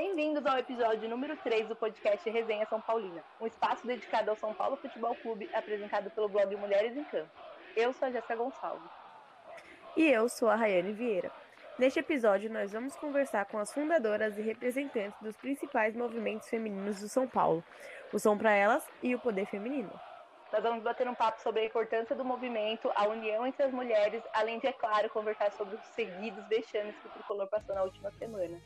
Bem-vindos ao episódio número 3 do podcast Resenha São Paulina, um espaço dedicado ao São Paulo Futebol Clube, apresentado pelo blog Mulheres em Campo. Eu sou a Jéssica Gonçalves. E eu sou a Rayane Vieira. Neste episódio, nós vamos conversar com as fundadoras e representantes dos principais movimentos femininos do São Paulo, o Som para Elas e o Poder Feminino. Nós vamos bater um papo sobre a importância do movimento, a união entre as mulheres, além de, é claro, conversar sobre os seguidos vexames que o tricolor passou na última semana.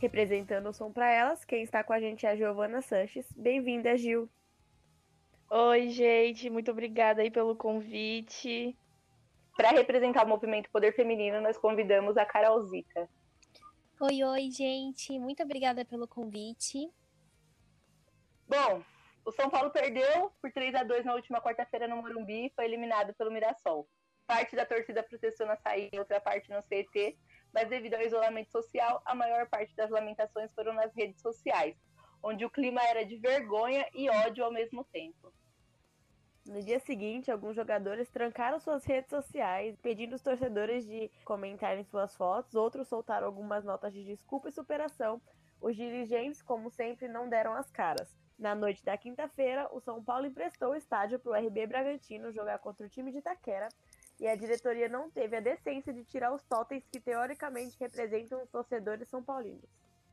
Representando o Som para Elas, quem está com a gente é a Giovana Sanches. Bem-vinda, Gil. Oi, gente, muito obrigada aí pelo convite. Para representar o movimento Poder Feminino, nós convidamos a Carolzita. Oi, oi, gente, muito obrigada pelo convite. Bom, o São Paulo perdeu por 3 a 2 na última quarta-feira no Morumbi e foi eliminado pelo Mirassol. Parte da torcida protestou na saída, outra parte no CT, mas devido ao isolamento social, a maior parte das lamentações foram nas redes sociais, onde o clima era de vergonha e ódio ao mesmo tempo. No dia seguinte, alguns jogadores trancaram suas redes sociais, pedindo os torcedores de comentarem suas fotos, outros soltaram algumas notas de desculpa e superação. Os dirigentes, como sempre, não deram as caras. Na noite da quinta-feira, o São Paulo emprestou o estádio para o RB Bragantino jogar contra o time de Itaquera e a diretoria não teve a decência de tirar os totens que teoricamente representam os torcedores são paulinos.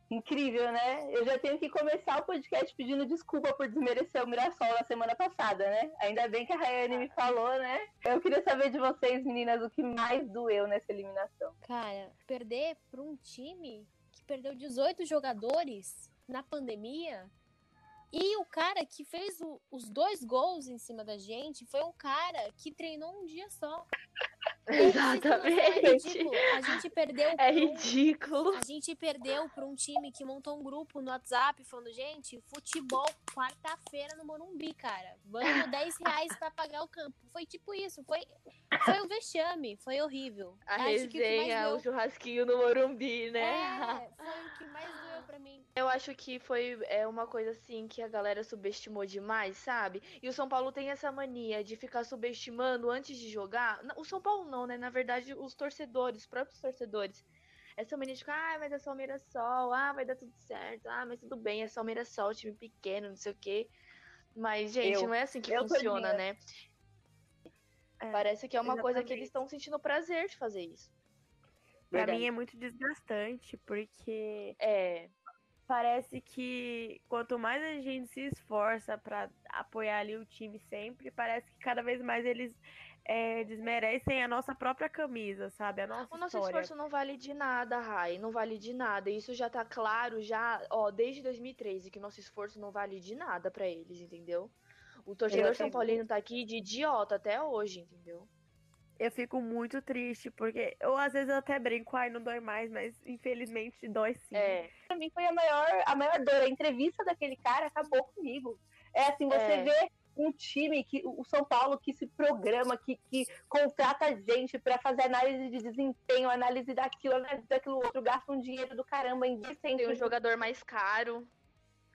Incrível, né? Eu já tenho que começar o podcast pedindo desculpa por desmerecer o Mirassol na semana passada, né? Ainda bem que a Rayane me falou, né? Eu queria saber de vocês, meninas, o que mais doeu nessa eliminação. Cara, perder para um time que perdeu 18 jogadores na pandemia e o cara que fez o, os dois gols em cima da gente foi um cara que treinou um dia só. Exatamente. É ridículo. A gente perdeu. É ridículo. Um, a gente perdeu para um time que montou um grupo no WhatsApp falando: gente, futebol quarta-feira no Morumbi, cara. Vamos 10 reais para pagar o campo. Foi tipo isso. Foi, foi um vexame. Foi horrível. A Acho resenha, o, o churrasquinho no Morumbi, né? É, foi o que mais doeu para mim. Eu acho que foi é, uma coisa assim que a galera subestimou demais, sabe? E o São Paulo tem essa mania de ficar subestimando antes de jogar. O São Paulo não não, né? Na verdade, os torcedores, os próprios torcedores. Essa mania de ficar, ah, mas é só o Mirassol, ah, vai dar tudo certo, ah, mas tudo bem, é só o Mirassol, time pequeno, não sei o quê. Mas, gente, eu, não é assim que funciona, né? É, Parece que é uma exatamente. coisa que eles estão sentindo prazer de fazer isso. Pra Verdade. mim é muito desgastante, porque é. parece que quanto mais a gente se esforça para apoiar ali o time sempre, parece que cada vez mais eles é, desmerecem a nossa própria camisa, sabe? A nossa o nosso história. esforço não vale de nada, Rai. Não vale de nada. Isso já tá claro, já, ó, desde 2013, que nosso esforço não vale de nada para eles, entendeu? O torcedor São Paulino tá aqui de idiota até hoje, entendeu? Eu fico muito triste, porque eu às vezes eu até brinco, ai, não dói mais, mas infelizmente dói sim. É. Pra mim foi a maior, a maior dor. A entrevista daquele cara acabou comigo. É assim, você é. vê um time que o São Paulo que se programa, que, que contrata gente para fazer análise de desempenho, análise daquilo, análise daquilo outro, gasta um dinheiro do caramba em Tem um jogador mais caro.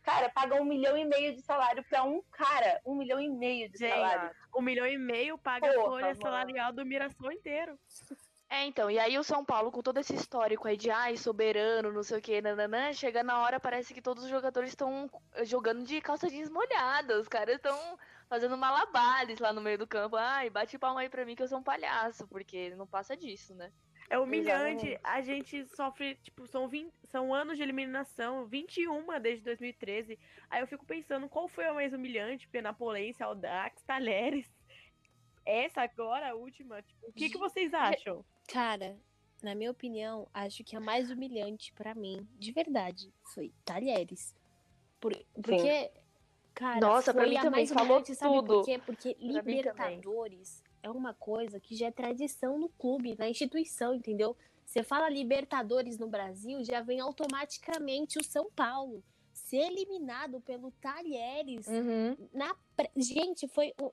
Cara, paga um milhão e meio de salário para um cara. Um milhão e meio de gente, salário. Um milhão e meio paga Porra, a folha salarial do Mirassol inteiro. É, então, e aí o São Paulo, com todo esse histórico aí de ai, soberano, não sei o que, nananã, chega na hora, parece que todos os jogadores estão jogando de calça jeans molhada. Os caras estão fazendo malabares lá no meio do campo. Ai, bate palma aí pra mim que eu sou um palhaço, porque não passa disso, né? É humilhante. Exatamente. A gente sofre, tipo, são, 20, são anos de eliminação, 21 desde 2013. Aí eu fico pensando qual foi a mais humilhante, Penapolense, Audax, Talheres. Essa agora, a última, tipo, o que, que vocês acham? Cara, na minha opinião, acho que a mais humilhante para mim, de verdade, foi Talheres. Por, porque, Sim. Cara, Nossa, foi mim a também mais falou tudo. Sabe por quê? Porque Libertadores é uma coisa que já é tradição no clube, na instituição, entendeu? Você fala Libertadores no Brasil, já vem automaticamente o São Paulo. Ser eliminado pelo Talheres uhum. na gente foi o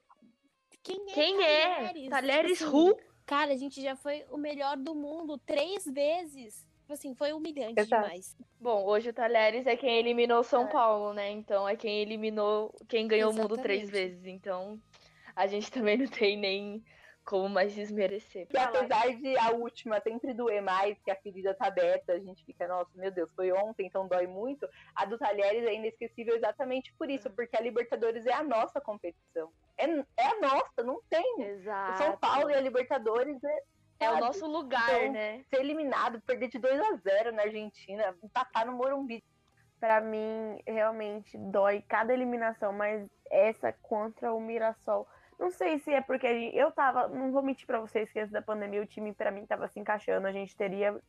quem é Quem Talheres? é? Talheres assim, Ru? Cara, a gente já foi o melhor do mundo três vezes. Tipo assim, foi humilhante Exato. demais. Bom, hoje o Talheres é quem eliminou São é. Paulo, né? Então é quem eliminou, quem ganhou Exatamente. o mundo três vezes. Então a gente também não tem nem como mais desmerecer. E apesar de a última sempre doer mais, que a ferida tá aberta, a gente fica, nossa, meu Deus, foi ontem, então dói muito. A do Talheres é inesquecível exatamente por isso, porque a Libertadores é a nossa competição. É, é a nossa, não tem. Exato. O São Paulo e a Libertadores é. É o nosso lugar, Então, né? Ser eliminado, perder de 2 a 0 na Argentina, empatar no Morumbi. Pra mim, realmente dói cada eliminação, mas essa contra o Mirassol. Não sei se é porque a gente, eu tava. Não vou mentir pra vocês que antes da pandemia o time pra mim tava se encaixando. A gente teria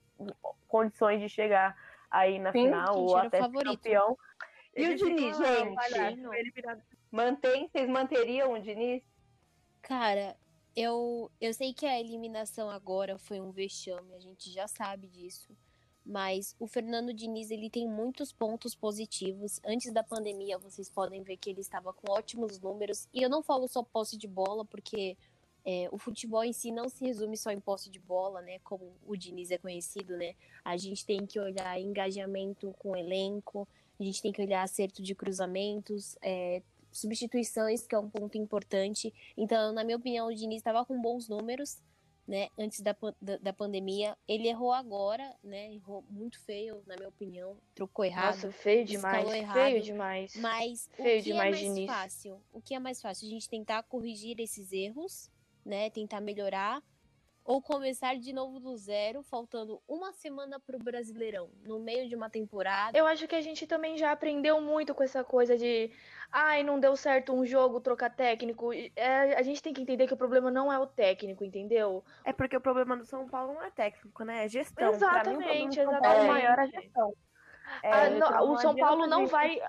condições de chegar aí na Sim, final ou até campeão. E o Diniz, gente? Mantém, vocês manteriam o Diniz? Cara, eu, eu sei que a eliminação agora foi um vexame, a gente já sabe disso. Mas o Fernando Diniz, ele tem muitos pontos positivos. Antes da pandemia, vocês podem ver que ele estava com ótimos números. E eu não falo só posse de bola, porque é, o futebol em si não se resume só em posse de bola, né? Como o Diniz é conhecido, né? A gente tem que olhar engajamento com o elenco, a gente tem que olhar acerto de cruzamentos, é, substituições, que é um ponto importante. Então, na minha opinião, o Diniz estava com bons números, né? Antes da, da, da pandemia. Ele errou agora, né? Errou muito feio, na minha opinião. Trocou errado. Nossa, feio demais. errado. Feio demais. Mas Feio o que demais, é mais Diniz. fácil? O que é mais fácil? A gente tentar corrigir esses erros, né? Tentar melhorar. Ou começar de novo do zero, faltando uma semana pro Brasileirão, no meio de uma temporada. Eu acho que a gente também já aprendeu muito com essa coisa de. Ai, não deu certo um jogo, trocar técnico. É, a gente tem que entender que o problema não é o técnico, entendeu? É porque o problema do São Paulo não é técnico, né? É gestão. Exatamente, pra mim, o problema do São Paulo exatamente. maior é a gestão. É, Ah, não, o São Paulo não gente- vai.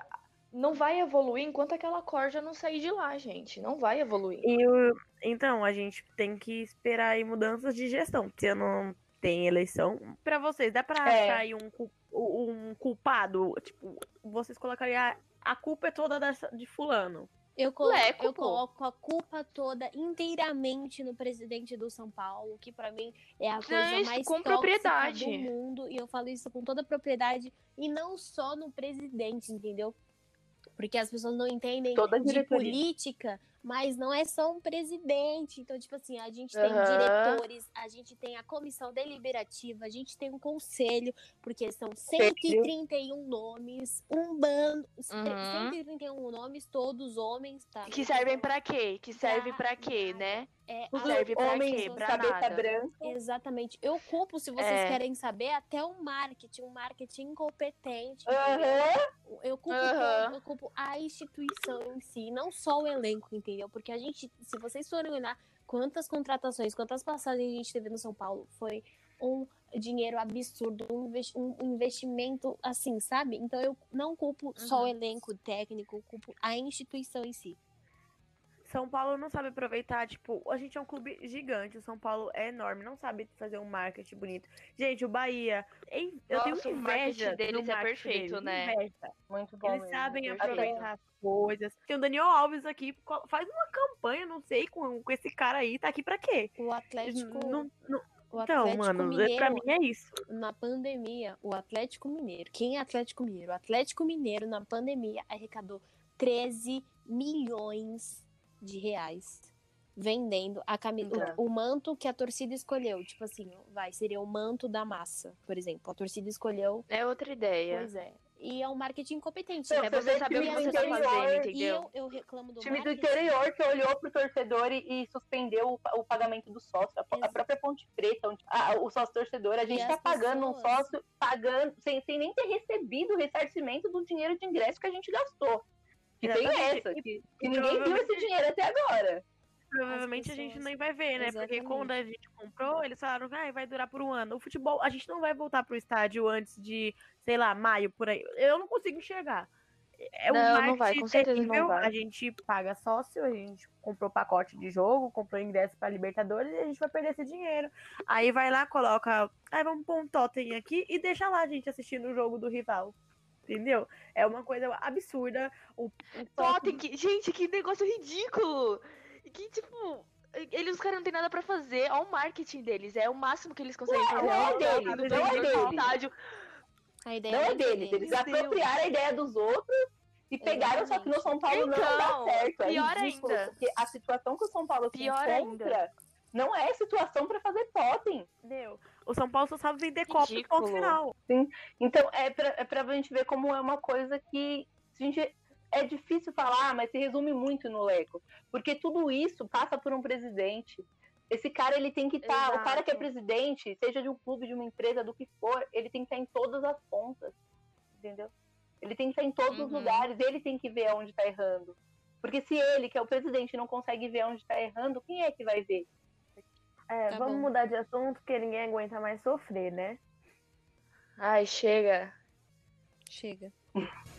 Não vai evoluir enquanto aquela corda não sair de lá, gente. Não vai evoluir. E o- então, a gente tem que esperar aí mudanças de gestão. Se não tem eleição. Pra vocês, dá pra É. achar aí um, um culpado? Tipo, vocês colocariam. a- A culpa é toda dessa, de fulano. Eu, colo Leco, eu coloco a culpa toda inteiramente no presidente do São Paulo, que pra mim é a coisa mais com propriedade. do mundo, e eu falo isso com toda propriedade, e não só no presidente, entendeu? Porque as pessoas não entendem Toda a de política, mas não é só um presidente. Então, tipo assim, a gente tem Aham. diretores, a gente tem a comissão deliberativa, a gente tem um conselho, porque são 131 nomes, um bando, Uhum. 131 nomes, todos homens, tá? Que servem pra quê? Que serve Pra pra quê, né? É, serve pra homens quê? com Pra cabeça nada. branca. Exatamente. Eu culpo, se vocês É. querem saber, até o marketing, um marketing incompetente. entendeu? Aham. Eu culpo, eu culpo a instituição em si, não só o elenco, entendeu? Porque a gente, se vocês forem olhar quantas contratações, quantas passagens a gente teve no São Paulo, foi um dinheiro absurdo, um investi- um investimento assim, sabe? Então eu não culpo só Uhum. o elenco técnico, eu culpo a instituição em si. São Paulo não sabe aproveitar, tipo, a gente é um clube gigante, o São Paulo é enorme, não sabe fazer um marketing bonito. Gente, o Bahia, em- eu Nossa, tenho o inveja marketing do deles é marketing perfeito, deles, né? inveja. Muito bom. Eles mesmo, sabem aproveitar as coisas. Tem o Daniel Alves aqui, faz uma campanha, não sei, com, com esse cara aí, tá aqui pra quê? O Atlético, Não- não- o então, Atlético mano, Mineiro, pra mim é isso. na pandemia, o Atlético Mineiro, quem é Atlético Mineiro? O Atlético Mineiro, na pandemia, arrecadou 13 milhões de reais vendendo a cami- Então. o, o manto que a torcida escolheu. Tipo assim, vai, seria o manto da massa, por exemplo. A torcida escolheu, É outra ideia. pois é. E é um marketing incompetente. Não, né? É você saber o que time você do tá interior, fazendo, E entendeu? eu, eu reclamo do Time do marketing. interior que olhou pro torcedor e, e suspendeu o, o pagamento do sócio. A, a própria Ponte Preta, onde- a- o sócio torcedor, a E gente as tá pagando um pessoas- sócio, pagando, sem, sem nem ter recebido o ressarcimento do dinheiro de ingresso que a gente gastou. E tem Exatamente. essa, E- que, e que ninguém viu esse dinheiro até agora. Provavelmente a gente nem vai ver, né? Porque Exatamente. quando a gente comprou, eles falaram que vai durar por um ano. O futebol, a gente não vai voltar pro estádio antes de, sei lá, maio, por aí. Eu não consigo enxergar. É um Não, não vai, com certeza não vai. A gente paga sócio, a gente comprou pacote de jogo, comprou ingresso pra Libertadores e a gente vai perder esse dinheiro. Aí vai lá, coloca. Aí vamos pôr um totem aqui e deixa lá a gente assistindo o jogo do rival. Entendeu? É uma coisa absurda. O, o Totem, que... gente, que negócio ridículo! Que, tipo, eles, os caras não tem nada pra fazer. Olha o marketing deles. É o máximo que eles conseguem fazer. não é deles, totem do não é deles. estádio. A ideia Não é não deles. Eles Meu Deus. apropriaram a ideia dos outros e pegaram, só que no São Paulo não Então, dá certo. É pior ridículo, ainda. Porque a situação que o São Paulo se Pior encontra Não é situação para fazer totem. Meu, o São Paulo só sabe vender copo e ponto final. Sim. Então é pra, é pra gente ver como é uma coisa que a gente é difícil falar, mas se resume muito no Leco. Porque tudo isso passa por um presidente. Esse cara, ele tem que estar. Tá, o cara que é presidente, seja de um clube, de uma empresa, do que for, ele tem que estar tá em todas as pontas. Entendeu? Ele tem que estar tá em todos uhum. os lugares, ele tem que ver onde está errando. Porque se ele, que é o presidente, não consegue ver onde está errando, quem é que vai ver? É, tá vamos bom. mudar de assunto, porque ninguém aguenta mais sofrer, né? Ai, chega. Chega.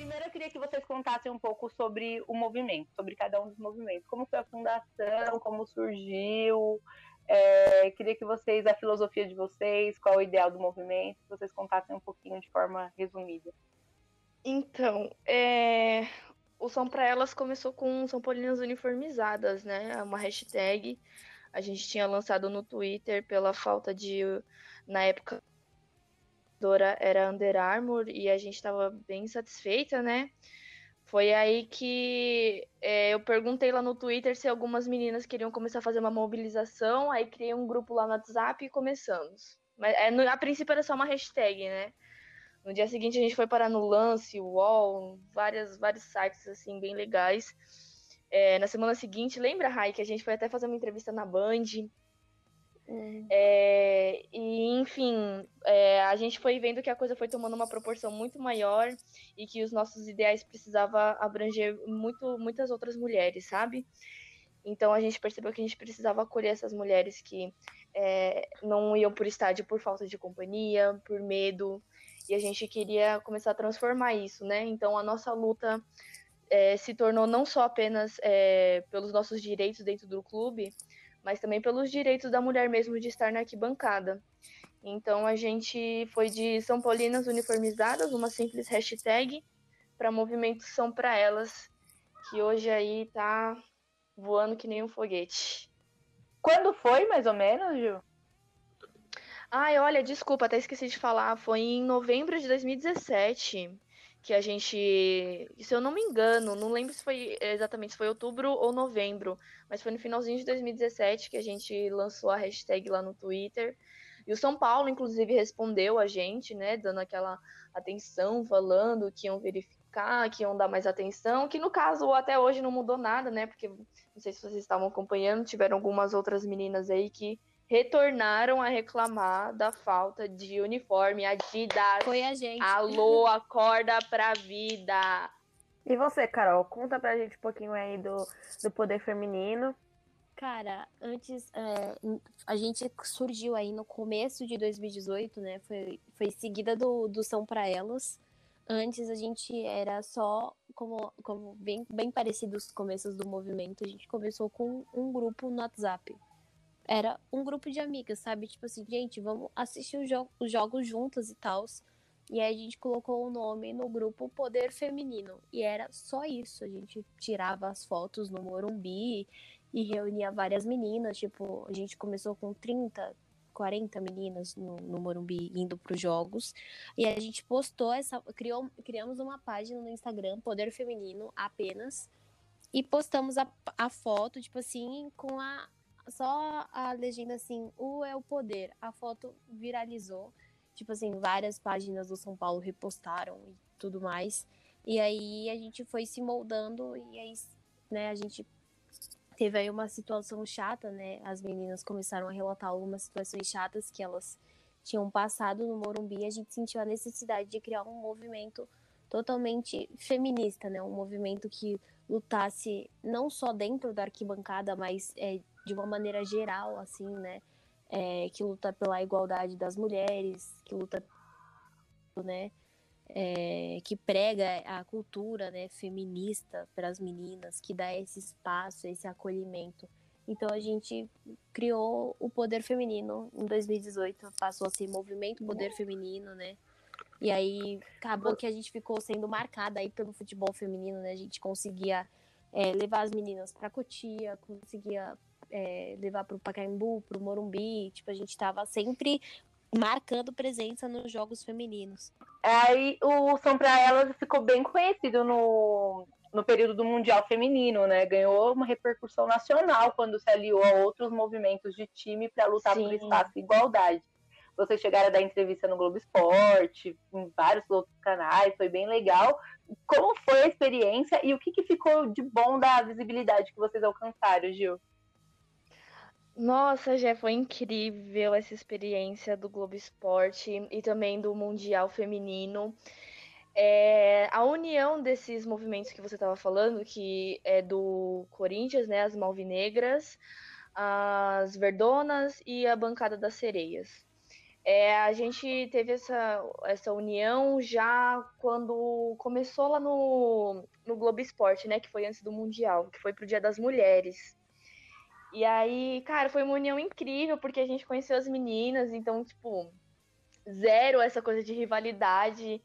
Primeiro eu queria que vocês contassem um pouco sobre o movimento, sobre cada um dos movimentos. Como foi a fundação, como surgiu. É, queria que vocês, a filosofia de vocês, qual o ideal do movimento, que vocês contassem um pouquinho de forma resumida. Então, é, o São Pra Elas começou com São Paulinas Uniformizadas, né? Uma hashtag. A gente tinha lançado no Twitter pela falta de, na época, era Under Armour e a gente estava bem satisfeita, né? Foi aí que é, eu perguntei lá no Twitter se algumas meninas queriam começar a fazer uma mobilização, aí criei um grupo lá no WhatsApp e começamos. Mas é, no, a princípio era só uma hashtag, né? No dia seguinte a gente foi parar no Lance, UOL, várias, vários sites assim bem legais. É, na semana seguinte, lembra, Rai, que a gente foi até fazer uma entrevista na Band Uhum. É, e, enfim, é, a gente foi vendo que a coisa foi tomando uma proporção muito maior e que os nossos ideais precisavam abranger muito, muitas outras mulheres, sabe? Então a gente percebeu que a gente precisava acolher essas mulheres que é, não iam por estádio por falta de companhia, por medo, e a gente queria começar a transformar isso, né? Então a nossa luta é, se tornou não só apenas é, pelos nossos direitos dentro do clube, mas também pelos direitos da mulher mesmo de estar na arquibancada. Então a gente foi de São Paulinas uniformizadas, uma simples hashtag, para movimento São para Elas, que hoje aí tá voando que nem um foguete. Quando foi, mais ou menos, Ju? Ai, olha, desculpa, até esqueci de falar. Foi em novembro de 2017 que a gente, se eu não me engano, não lembro se foi exatamente se foi outubro ou novembro, mas foi no finalzinho de 2017 que a gente lançou a hashtag lá no Twitter. E o São Paulo, inclusive, respondeu a gente, né, dando aquela atenção, falando que iam verificar, que iam dar mais atenção, que no caso até hoje não mudou nada, né, porque não sei se vocês estavam acompanhando, tiveram algumas outras meninas aí que retornaram a reclamar da falta de uniforme. Adidas. Foi a gente. Alô, acorda pra vida. E você, Carol, conta pra gente um pouquinho aí do, do poder feminino. Cara, antes é, a gente surgiu aí no começo de 2018, né? Foi, foi seguida do, do São Pra Elas. Antes a gente era só, como, como bem, bem parecido os começos do movimento, a gente começou com um grupo no WhatsApp era um grupo de amigas, sabe? Tipo assim, gente, vamos assistir os, jo os jogos juntas e tal. E aí a gente colocou o nome no grupo Poder Feminino. E era só isso. A gente tirava as fotos no Morumbi e reunia várias meninas. Tipo, a gente começou com 30, 40 meninas no, no Morumbi indo para os jogos. E a gente postou essa. Criou, criamos uma página no Instagram, Poder Feminino apenas. E postamos a, a foto, tipo assim, com a, só a legenda assim, o é o poder. A foto viralizou. Tipo assim, várias páginas do São Paulo repostaram e tudo mais. E aí a gente foi se moldando e aí, né, a gente teve aí uma situação chata, né? As meninas começaram a relatar algumas situações chatas que elas tinham passado no Morumbi. A gente sentiu a necessidade de criar um movimento totalmente feminista, né? Um movimento que lutasse não só dentro da arquibancada, mas é, de uma maneira geral, assim, né? É, que luta pela igualdade das mulheres, que luta, né? É, que prega a cultura né, feminista para as meninas, que dá esse espaço, esse acolhimento. Então a gente criou o Poder Feminino em 2018, passou a ser Movimento Poder Feminino, né? E aí acabou que a gente ficou sendo marcada aí pelo futebol feminino, né? A gente conseguia é, levar as meninas para Cotia, conseguia é, levar para o Pacaembu, para o Morumbi. Tipo, a gente estava sempre marcando presença nos jogos femininos. Aí o São para Elas ficou bem conhecido no, no período do Mundial Feminino, né? Ganhou uma repercussão nacional quando se aliou a outros movimentos de time para lutar Sim. por espaço e igualdade. Vocês chegaram a dar entrevista no Globo Esporte, em vários outros canais, foi bem legal. Como foi a experiência e o que, que ficou de bom da visibilidade que vocês alcançaram, Gil? Nossa, já foi incrível essa experiência do Globo Esporte e também do Mundial Feminino. É, a união desses movimentos que você estava falando, que é do Corinthians, né, as Malvinegras, as Verdonas e a bancada das Sereias. É, a gente teve essa, essa união já quando começou lá no, no Globo Esporte, né, que foi antes do Mundial, que foi pro Dia das Mulheres. E aí, cara, foi uma união incrível, porque a gente conheceu as meninas, então, tipo, zero essa coisa de rivalidade.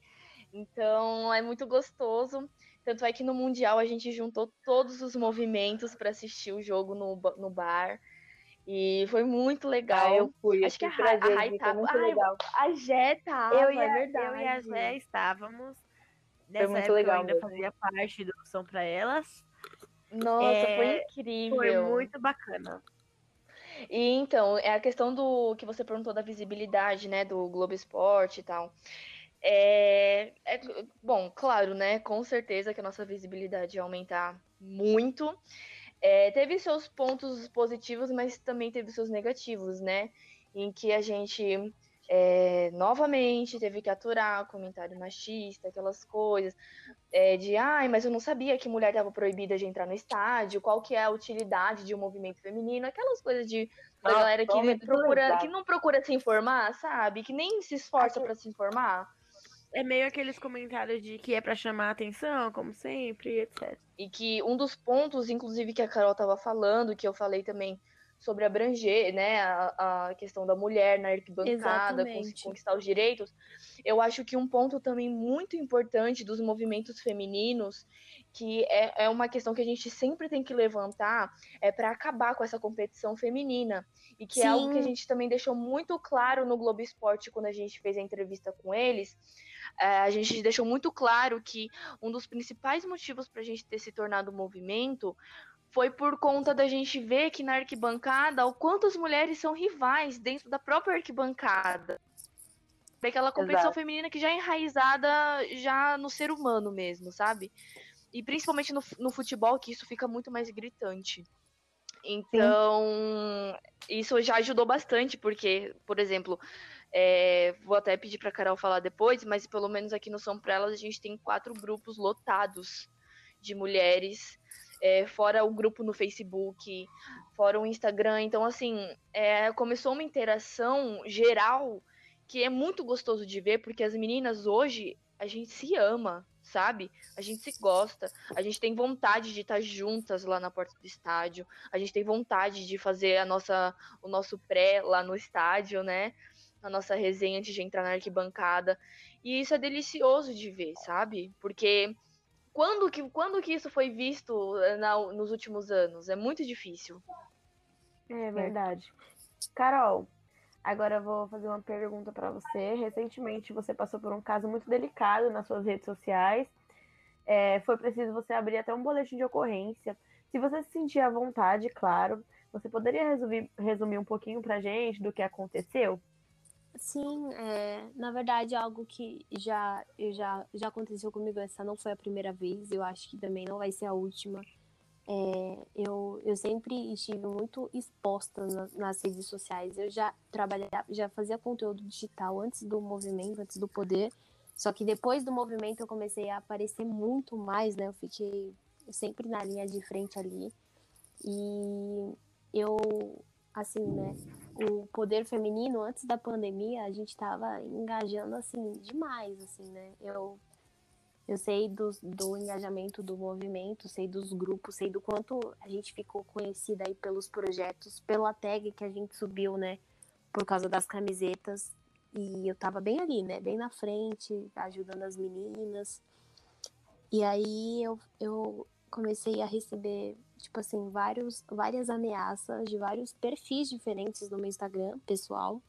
Então, é muito gostoso. Tanto é que no Mundial a gente juntou todos os movimentos para assistir o jogo no, no bar. E foi muito legal. Ah, eu fui. Acho que a, a Rai tava. Ai, a Jé tava, eu e a, é verdade. Eu e a Jé estávamos. Nessa foi muito legal. Eu ainda mesmo. fazia parte do Som para Elas. Nossa, é, foi incrível. Foi muito bacana. E então, é a questão do que você perguntou da visibilidade, né, do Globo Esporte e tal. É, é, bom, claro, né? Com certeza que a nossa visibilidade ia aumentar muito. É, teve seus pontos positivos, mas também teve seus negativos, né? Em que a gente é, novamente teve que aturar comentário machista, aquelas coisas é, de ai, mas eu não sabia que mulher estava proibida de entrar no estádio, qual que é a utilidade de um movimento feminino, aquelas coisas de da ah, galera que procura, que não procura se informar, sabe? Que nem se esforça para se informar. É meio aqueles comentários de que é para chamar a atenção, como sempre, etc. E que um dos pontos, inclusive, que a Carol estava falando, que eu falei também sobre abranger né, a, a questão da mulher na arquibancada, conquistar os direitos. Eu acho que um ponto também muito importante dos movimentos femininos, que é, é uma questão que a gente sempre tem que levantar, é para acabar com essa competição feminina. E que Sim. é algo que a gente também deixou muito claro no Globo Esporte quando a gente fez a entrevista com eles. É, a gente deixou muito claro que um dos principais motivos para a gente ter se tornado movimento foi por conta da gente ver que na arquibancada o quanto as mulheres são rivais dentro da própria arquibancada. Daquela competição Exato. feminina que já é enraizada já no ser humano mesmo, sabe? E principalmente no, no futebol, que isso fica muito mais gritante. Então, Sim. isso já ajudou bastante, porque, por exemplo, é, vou até pedir para Carol falar depois, mas pelo menos aqui no São Prelas a gente tem quatro grupos lotados de mulheres é, fora o grupo no Facebook, fora o Instagram. Então, assim, é, começou uma interação geral que é muito gostoso de ver, porque as meninas hoje, a gente se ama, sabe? A gente se gosta, a gente tem vontade de estar juntas lá na porta do estádio, a gente tem vontade de fazer a nossa, o nosso pré lá no estádio, né? A nossa resenha antes de entrar na arquibancada. E isso é delicioso de ver, sabe? Porque quando que, quando que isso foi visto eh, na, nos últimos anos? É muito difícil. É verdade. Carol, agora eu vou fazer uma pergunta para você. Recentemente você passou por um caso muito delicado nas suas redes sociais. É, foi preciso você abrir até um boletim de ocorrência. Se você se sentir à vontade, claro, você poderia resumir, resumir um pouquinho para gente do que aconteceu? Sim, é, na verdade algo que já, já, já aconteceu comigo. Essa não foi a primeira vez, eu acho que também não vai ser a última. É, eu, eu sempre estive muito exposta na, nas redes sociais. Eu já trabalhava, já fazia conteúdo digital antes do movimento, antes do poder. Só que depois do movimento eu comecei a aparecer muito mais, né? Eu fiquei sempre na linha de frente ali. E eu, assim, né? O poder feminino antes da pandemia a gente estava engajando assim demais assim né? Eu eu sei do, do engajamento do movimento sei dos grupos sei do quanto a gente ficou conhecida aí pelos projetos pela tag que a gente subiu né? Por causa das camisetas. E eu tava bem ali né? Bem na frente ajudando as meninas. E aí eu, eu comecei a receber tipo assim, vários, várias ameaças de vários perfis diferentes no meu Instagram pessoal.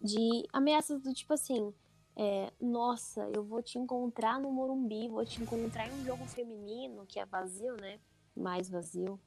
De ameaças do tipo assim, é, nossa, eu vou te encontrar no Morumbi, vou te encontrar em um jogo feminino, que é vazio, né? Mais vazio.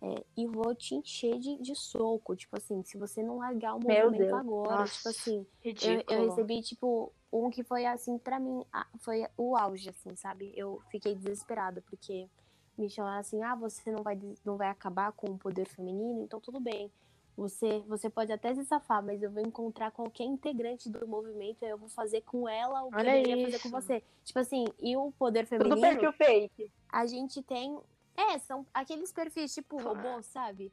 É, e vou te encher de, de soco. Tipo assim, se você não largar o movimento agora, Nossa, tipo assim, eu, eu recebi, tipo, um que foi assim, pra mim, foi o auge, assim, sabe? Eu fiquei desesperada, porque me chamaram assim, ah, você não vai, não vai acabar com o poder feminino, então tudo bem. Você, você pode até se safar, mas eu vou encontrar qualquer integrante do movimento e eu vou fazer com ela o que Olha eu deveria fazer com você. Tipo assim, e o poder Tudo feminino, perfil fake. a gente tem. É, são aqueles perfis tipo robô, sabe?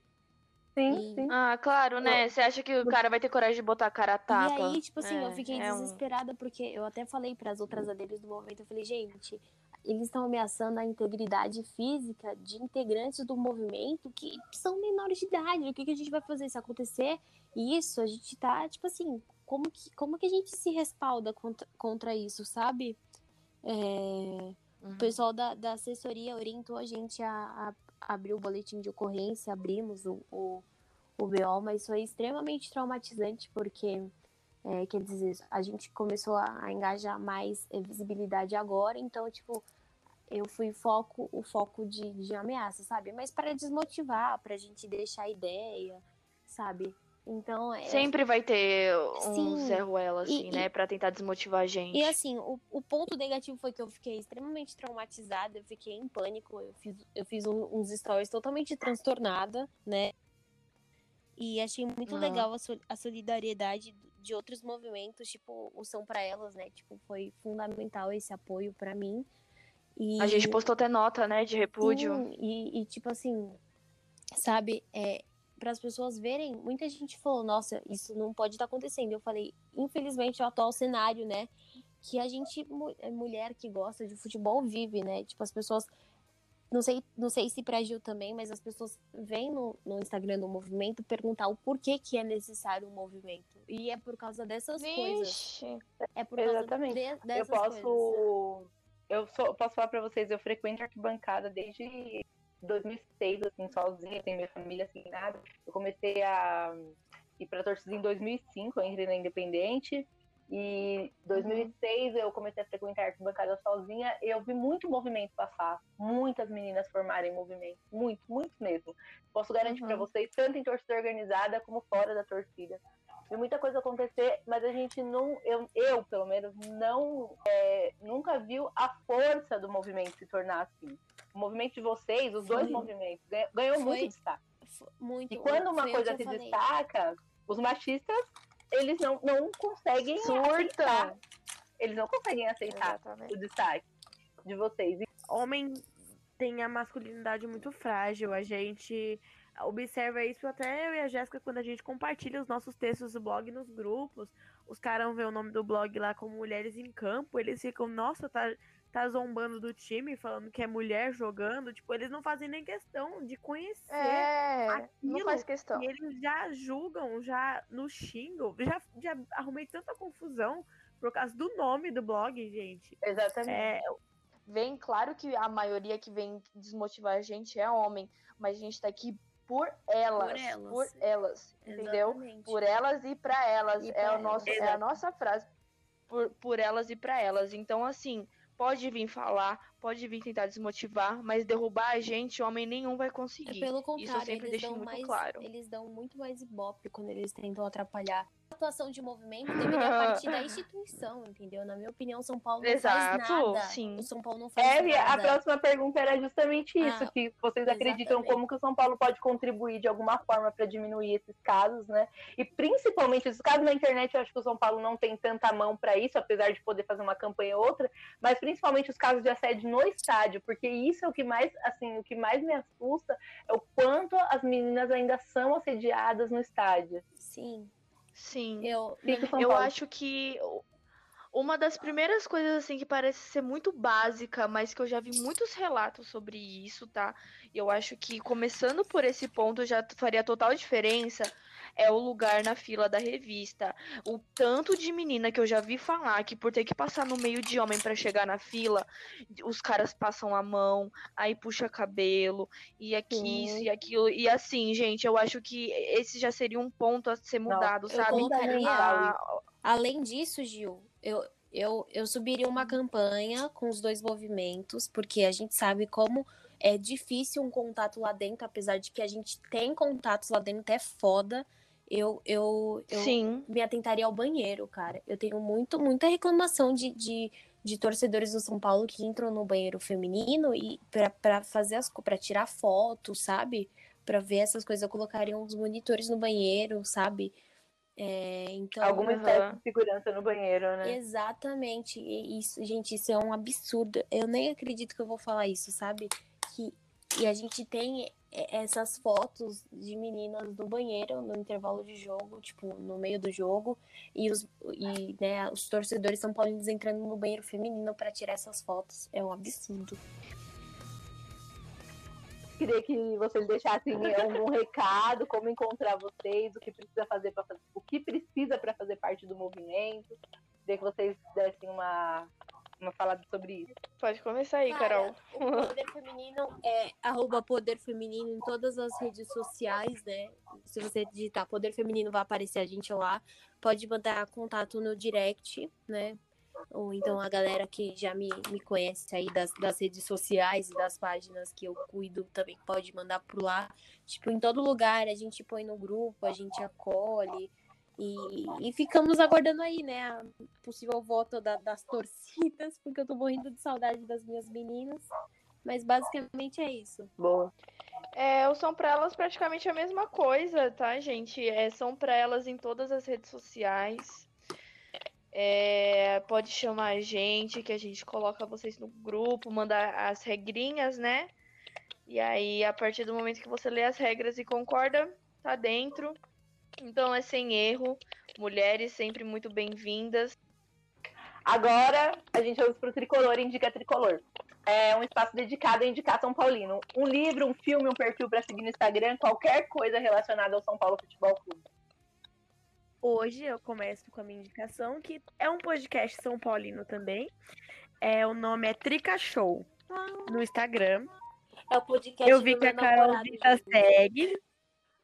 Sim, E- sim. Ah, claro, né? Você acha que o cara vai ter coragem de botar a cara a tapa? E aí, tipo assim, eu É, fiquei é um- desesperada porque eu até falei para as outras aderidas do movimento, eu falei, gente, eles estão ameaçando a integridade física de integrantes do movimento que são menores de idade. O que, que a gente vai fazer se acontecer isso? A gente tá, tipo assim, como que, como que a gente se respalda contra, contra isso, sabe? É, Uhum. o pessoal da, da assessoria orientou a gente a, a abrir o boletim de ocorrência, abrimos o, o, o BO, mas foi extremamente traumatizante, porque, é, quer dizer, a gente começou a, a engajar mais eh, visibilidade agora, então, tipo, eu fui foco, o foco de, de ameaça, sabe? Mas para desmotivar, pra gente deixar a ideia, sabe? Então, é, Sempre vai ter um Sim. Zé Ruela, assim, E- né? Pra tentar desmotivar a gente. E assim, o, o ponto negativo foi que eu fiquei extremamente traumatizada, eu fiquei em pânico, eu fiz, eu fiz um- uns stories totalmente transtornada, né? E achei muito Aham. legal a, sol- a solidariedade de outros movimentos, tipo o São Pra Elas, né? Tipo, foi fundamental esse apoio pra mim. E, A gente postou até nota, né? De repúdio. Sim, e, e, tipo assim, sabe, é, para as pessoas verem, muita gente falou, nossa, isso não pode estar acontecendo. Eu falei, infelizmente, é o atual cenário, né? Que a gente, é mulher que gosta de futebol, vive, né? Tipo, as pessoas. Não sei, não sei se pra Gil também, mas as pessoas vêm no, no Instagram do movimento perguntar o porquê que é necessário um movimento. E é por causa dessas coisas. Vixe. É por causa Exatamente. de- Eu dessas posso. coisas. Eu sou, posso falar pra vocês, eu frequento arquibancada desde 2006, assim, sozinha, sem minha família, sem nada. Eu comecei a ir pra torcida em 2005, eu entrei na Independente. E em 2006 eu comecei a frequentar arquibancada sozinha e eu vi muito movimento passar, muitas meninas formarem movimento, muito, muito mesmo. Posso garantir Uhum. vocês, tanto em torcida organizada como fora da torcida. Vi muita coisa acontecer, mas a gente não, eu, eu pelo menos, não é, nunca viu a força do movimento se tornar assim. O movimento de vocês, os dois Foi. movimentos, ganhou, ganhou Foi. muito destaque. Muito. E quando uma coisa se falei. destaca, os machistas, eles não, não conseguem Surta. aceitar. Eles não conseguem aceitar Exatamente. o destaque de vocês. Homem tem a masculinidade muito frágil. A gente observa isso até eu e a Jéssica quando a gente compartilha os nossos textos do blog nos grupos. Os caras vê o nome do blog lá como Mulheres em Campo, eles ficam, nossa, tá, tá zombando do time, falando que é mulher jogando. Tipo, eles não fazem nem questão de conhecer. É, não aquilo faz questão. E eles já julgam, já nos xingam. Já, já arrumei tanta confusão por causa do nome do blog, gente. Exatamente. É, Vem, claro que a maioria que vem desmotivar a gente é homem, mas a gente tá aqui por elas. Por elas. por elas, entendeu? Por elas e pra elas. E é, nosso, é a nossa frase. Por, por elas e pra elas. Então, assim, pode vir falar, pode vir tentar desmotivar, mas derrubar a gente, homem nenhum vai É conseguir. pelo contrário, sempre eles deixo dão muito mais, claro. eles dão muito mais ibope quando eles tentam atrapalhar. A atuação de movimento deveria partir da instituição, entendeu? Na minha opinião, São Paulo não Exato, faz nada. sim. O São Paulo não faz É, e a nada. próxima pergunta era justamente isso, Ah, que vocês acreditam exatamente. como que o São Paulo pode contribuir de alguma forma para diminuir esses casos, né? E principalmente esses casos na internet, eu acho que o São Paulo não tem tanta mão para isso, apesar de poder fazer uma campanha ou outra, mas principalmente os casos de assédio no estádio, porque isso é o que mais, assim, o que mais me assusta é o quanto as meninas ainda são assediadas no estádio. Sim, Sim. eu, Eu acho que uma das primeiras coisas assim que parece ser muito básica, mas que eu já vi muitos relatos sobre isso, tá? E eu acho que começando por esse ponto já faria total diferença é o lugar na fila da revista. O tanto de menina que eu já vi falar que por ter que passar no meio de homem pra chegar na fila, os caras passam a mão, aí puxa cabelo, e aqui Sim. isso e aquilo. E assim, gente, eu acho que esse já seria um ponto a ser mudado, eu sabe? colocaria- A- Além disso, Gil, eu, Eu, eu subiria uma campanha com os dois movimentos, porque a gente sabe como é difícil um contato lá dentro, apesar de que a gente tem contatos lá dentro, é foda. Eu, eu, eu Sim. me atentaria ao banheiro, cara. Eu tenho muito, muita reclamação de, de, de torcedores do São Paulo que entram no banheiro feminino e para fazer as para tirar foto, sabe? Para ver essas coisas, eu colocaria uns monitores no banheiro, sabe? É, então, Alguma Uhum. espécie de segurança no banheiro, né? Exatamente. E isso, gente, isso é um absurdo. Eu nem acredito que eu vou falar isso, sabe? Que e a gente tem é, essas fotos de meninas no banheiro no intervalo de jogo, tipo, no meio do jogo, e os e, né, os torcedores são paulinos entrando no banheiro feminino para tirar essas fotos. É um absurdo. Queria que vocês deixassem algum recado, como encontrar vocês, o que precisa fazer para o que precisa para fazer parte do movimento. Queria que vocês dessem uma uma falada sobre isso. Pode começar aí, Carol. O Poder Feminino é arroba Poder Feminino em todas as redes sociais, né? Se você digitar Poder Feminino, vai aparecer a gente lá. Pode mandar contato no direct, né? Ou então a galera que já me, me conhece aí das, das redes sociais e das páginas que eu cuido também pode mandar por lá. Tipo, em todo lugar a gente põe no grupo, a gente acolhe. E, e ficamos aguardando aí, né, a possível voto da- das torcidas, porque eu tô morrendo de saudade das minhas meninas. Mas basicamente é isso. Boa. É, o São pra elas praticamente a mesma coisa, tá, gente? É, são pra elas em todas as redes sociais. É, pode chamar a gente, que a gente coloca vocês no grupo, mandar as regrinhas, né? E aí, a partir do momento que você lê as regras e concorda, tá dentro. Então é sem erro. Mulheres sempre muito bem-vindas. Agora a gente vai pro Tricolor Indica Tricolor. É um espaço dedicado a indicar São Paulino. Um livro, um filme, um perfil para seguir no Instagram, qualquer coisa relacionada ao São Paulo Futebol Clube. Hoje eu começo com a minha indicação, que é um podcast São Paulino também. É, o nome é Trica Show no Instagram. É o podcast Eu vi que a gente. segue.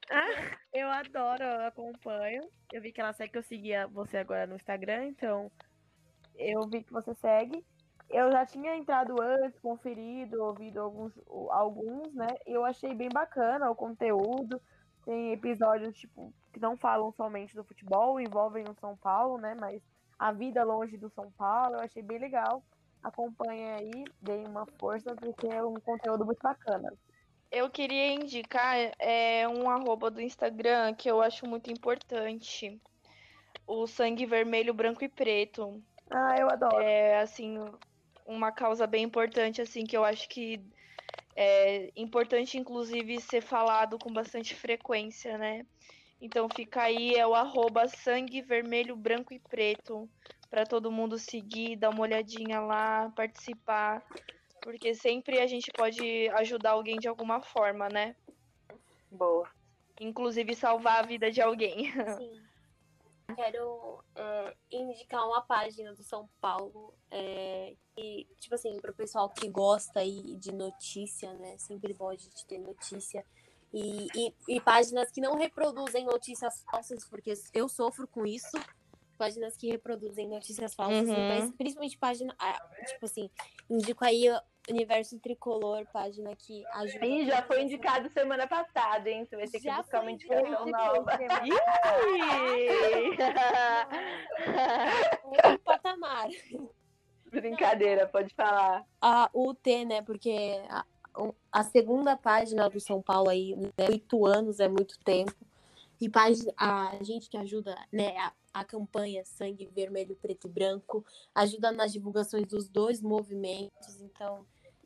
Eu adoro, eu acompanho. Eu vi que ela segue, que eu seguia você agora no Instagram, então eu vi que você segue. Eu já tinha entrado antes, conferido, ouvido alguns, alguns, né? E eu achei bem bacana o conteúdo. Tem episódios, tipo, que não falam somente do futebol, envolvem o São Paulo, né? Mas a vida longe do São Paulo, eu achei bem legal. Acompanhe aí, deem uma força, porque é um conteúdo muito bacana. Eu queria indicar é, um arroba do Instagram que eu acho muito importante. O sangue vermelho, branco e preto. Ah, eu adoro. É assim, uma causa bem importante, assim, que eu acho que é importante, inclusive, ser falado com bastante frequência, né? Então fica aí, é o arroba sangue vermelho, branco e preto. Pra todo mundo seguir, dar uma olhadinha lá, participar. Porque sempre a gente pode ajudar alguém de alguma forma, né? Boa. Inclusive salvar a vida de alguém. Sim. Quero é, indicar uma página do São Paulo é, e, tipo assim, pro pessoal que gosta aí de notícia, né? Sempre bom a gente ter notícia. E, e, e páginas que não reproduzem notícias falsas, porque eu sofro com isso. Páginas que reproduzem notícias falsas, Uhum. mas principalmente página, ah, tipo assim, indico aí Universo Tricolor, página que ajuda. Ih, já foi indicado semana passada, hein? Você vai ter que Já buscar uma indicação nova. Outro patamar. Brincadeira, pode falar. a UT, né? Porque a, a segunda página do São Paulo aí, né, oito anos é muito tempo. E a gente que ajuda, né, a, a campanha Sangue Vermelho, Preto e Branco, ajuda nas divulgações dos dois movimentos, então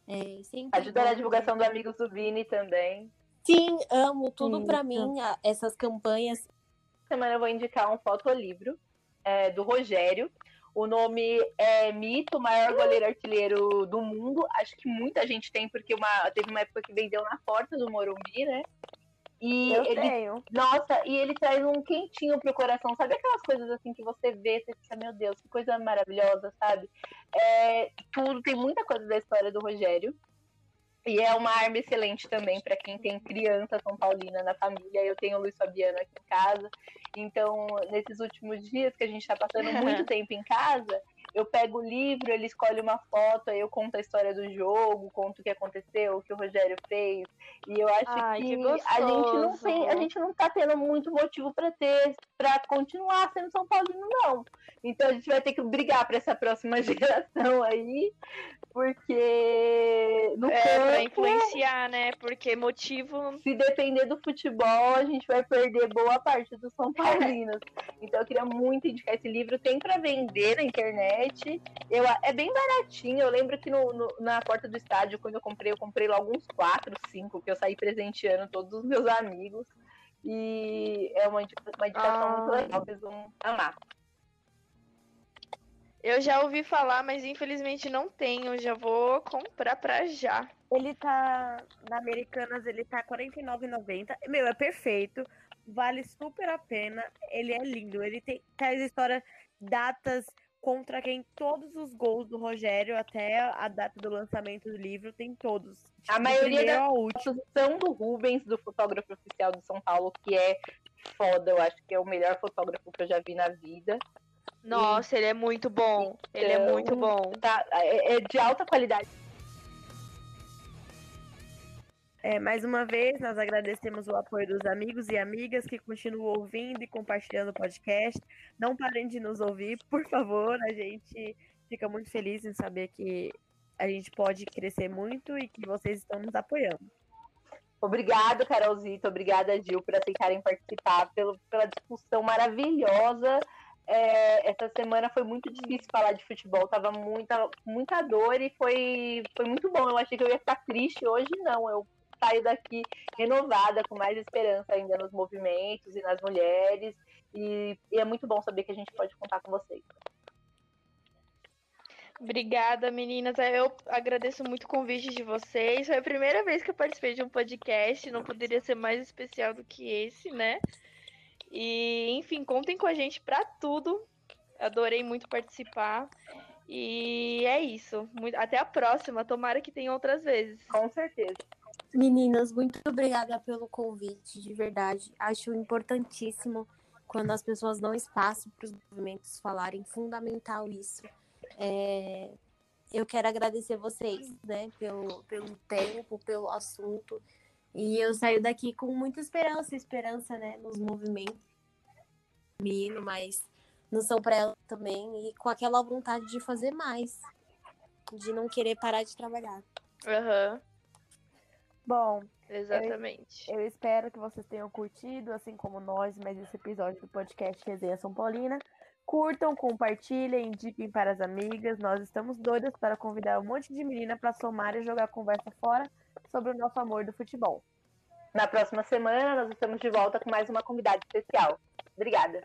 é sempre Ajuda na divulgação do Amigos do Vini também. Sim, amo tudo pra Isso. mim, a- essas campanhas. semana eu vou indicar um fotolivro é, do Rogério. O nome é Mito, o maior goleiro artilheiro do mundo. Acho que muita gente tem, porque uma, teve uma época que vendeu na porta do Morumbi, né? E Eu ele, tenho. nossa, e ele traz um quentinho pro coração. Sabe aquelas coisas assim que você vê, você fica, meu Deus, que coisa maravilhosa, sabe? É, tudo, tem muita coisa da história do Rogério. E é uma arma excelente também para quem tem criança São Paulina na família. Eu tenho o Luiz Fabiano aqui em casa. Então, nesses últimos dias que a gente está passando muito tempo em casa, eu pego o livro, ele escolhe uma foto, aí eu conto a história do jogo, conto o que aconteceu, o que o Rogério fez. E eu acho Ai, que, que a gente não tem, a gente não tá tendo muito motivo para ter, para continuar sendo São Paulino, não. Então a gente vai ter que brigar para essa próxima geração aí, porque no é, campo, pra influenciar, né? Porque motivo. Se depender do futebol, a gente vai perder boa parte dos São Paulinos. Então eu queria muito indicar esse livro. Tem para vender na internet. Eu, é bem baratinho. Eu lembro que no, no, na porta do estádio, quando eu comprei, eu comprei logo uns quatro, cinco, que eu saí presenteando todos os meus amigos. E é uma, uma indicação ah. muito legal, vocês vão amar. Eu já ouvi falar, mas infelizmente não tenho. Já vou comprar pra já. Ele tá. Na Americanas, ele tá R$49,90. Meu, é perfeito. Vale super a pena. Ele é lindo. Ele tem traz história, datas contra quem todos os gols do Rogério até a data do lançamento do livro tem todos. Tipo, a maioria da são do Rubens, do fotógrafo oficial de São Paulo, que é foda. Eu acho que é o melhor fotógrafo que eu já vi na vida. Nossa, ele é muito bom. Então, ele é muito então, bom. Tá, é, é de alta qualidade. É, mais uma vez, nós agradecemos o apoio dos amigos e amigas que continuam ouvindo e compartilhando o podcast. Não parem de nos ouvir, por favor. A gente fica muito feliz em saber que a gente pode crescer muito e que vocês estão nos apoiando. Obrigado, Carolzito. Obrigada, Gil, por aceitarem participar, pelo, pela discussão maravilhosa é, essa semana foi muito difícil falar de futebol, tava muita, muita dor e foi, foi muito bom. Eu achei que eu ia ficar triste, hoje não. Eu saio daqui renovada, com mais esperança ainda nos movimentos e nas mulheres. E, e é muito bom saber que a gente pode contar com vocês. Obrigada, meninas. Eu agradeço muito o convite de vocês. Foi a primeira vez que eu participei de um podcast, não poderia ser mais especial do que esse, né? E, enfim, contem com a gente para tudo. Adorei muito participar. E é isso. Até a próxima. Tomara que tenha outras vezes. Com certeza. Meninas, muito obrigada pelo convite, de verdade. Acho importantíssimo quando as pessoas dão espaço para os movimentos falarem. Fundamental isso. É... Eu quero agradecer vocês, né, pelo, pelo tempo, pelo assunto. E eu saio daqui com muita esperança, esperança, né, nos movimentos feminino, mas não são para ela também e com aquela vontade de fazer mais, de não querer parar de trabalhar. Aham. Uhum. Bom, exatamente. Eu, eu, espero que vocês tenham curtido, assim como nós, mais esse episódio do podcast Resenha São Paulina. Curtam, compartilhem, indiquem para as amigas. Nós estamos doidas para convidar um monte de menina para somar e jogar conversa fora sobre o nosso amor do futebol. Na próxima semana, nós estamos de volta com mais uma convidada especial. Obrigada.